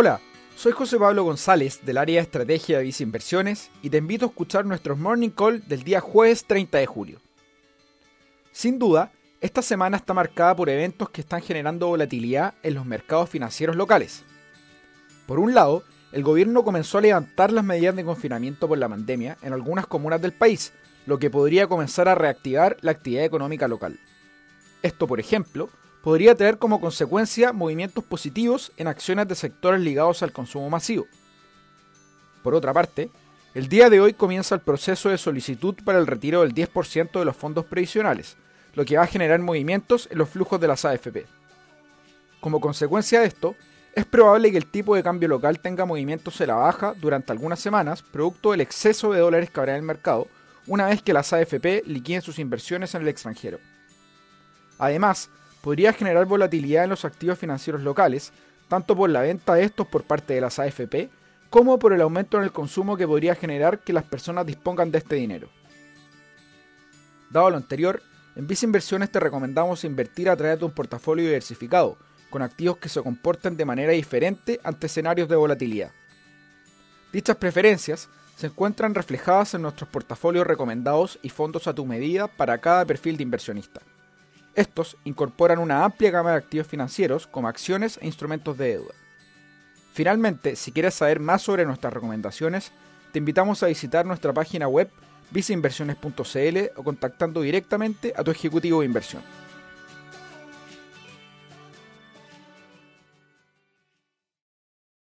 Hola, soy José Pablo González del área de estrategia de Visa Inversiones y te invito a escuchar nuestros Morning Call del día jueves 30 de julio. Sin duda, esta semana está marcada por eventos que están generando volatilidad en los mercados financieros locales. Por un lado, el gobierno comenzó a levantar las medidas de confinamiento por la pandemia en algunas comunas del país, lo que podría comenzar a reactivar la actividad económica local. Esto, por ejemplo, podría tener como consecuencia movimientos positivos en acciones de sectores ligados al consumo masivo. Por otra parte, el día de hoy comienza el proceso de solicitud para el retiro del 10% de los fondos previsionales, lo que va a generar movimientos en los flujos de las AFP. Como consecuencia de esto, es probable que el tipo de cambio local tenga movimientos en la baja durante algunas semanas, producto del exceso de dólares que habrá en el mercado, una vez que las AFP liquiden sus inversiones en el extranjero. Además, podría generar volatilidad en los activos financieros locales, tanto por la venta de estos por parte de las AFP, como por el aumento en el consumo que podría generar que las personas dispongan de este dinero. Dado lo anterior, en Visa Inversiones te recomendamos invertir a través de un portafolio diversificado, con activos que se comporten de manera diferente ante escenarios de volatilidad. Dichas preferencias se encuentran reflejadas en nuestros portafolios recomendados y fondos a tu medida para cada perfil de inversionista. Estos incorporan una amplia gama de activos financieros como acciones e instrumentos de deuda. Finalmente, si quieres saber más sobre nuestras recomendaciones, te invitamos a visitar nuestra página web viceinversiones.cl o contactando directamente a tu ejecutivo de inversión.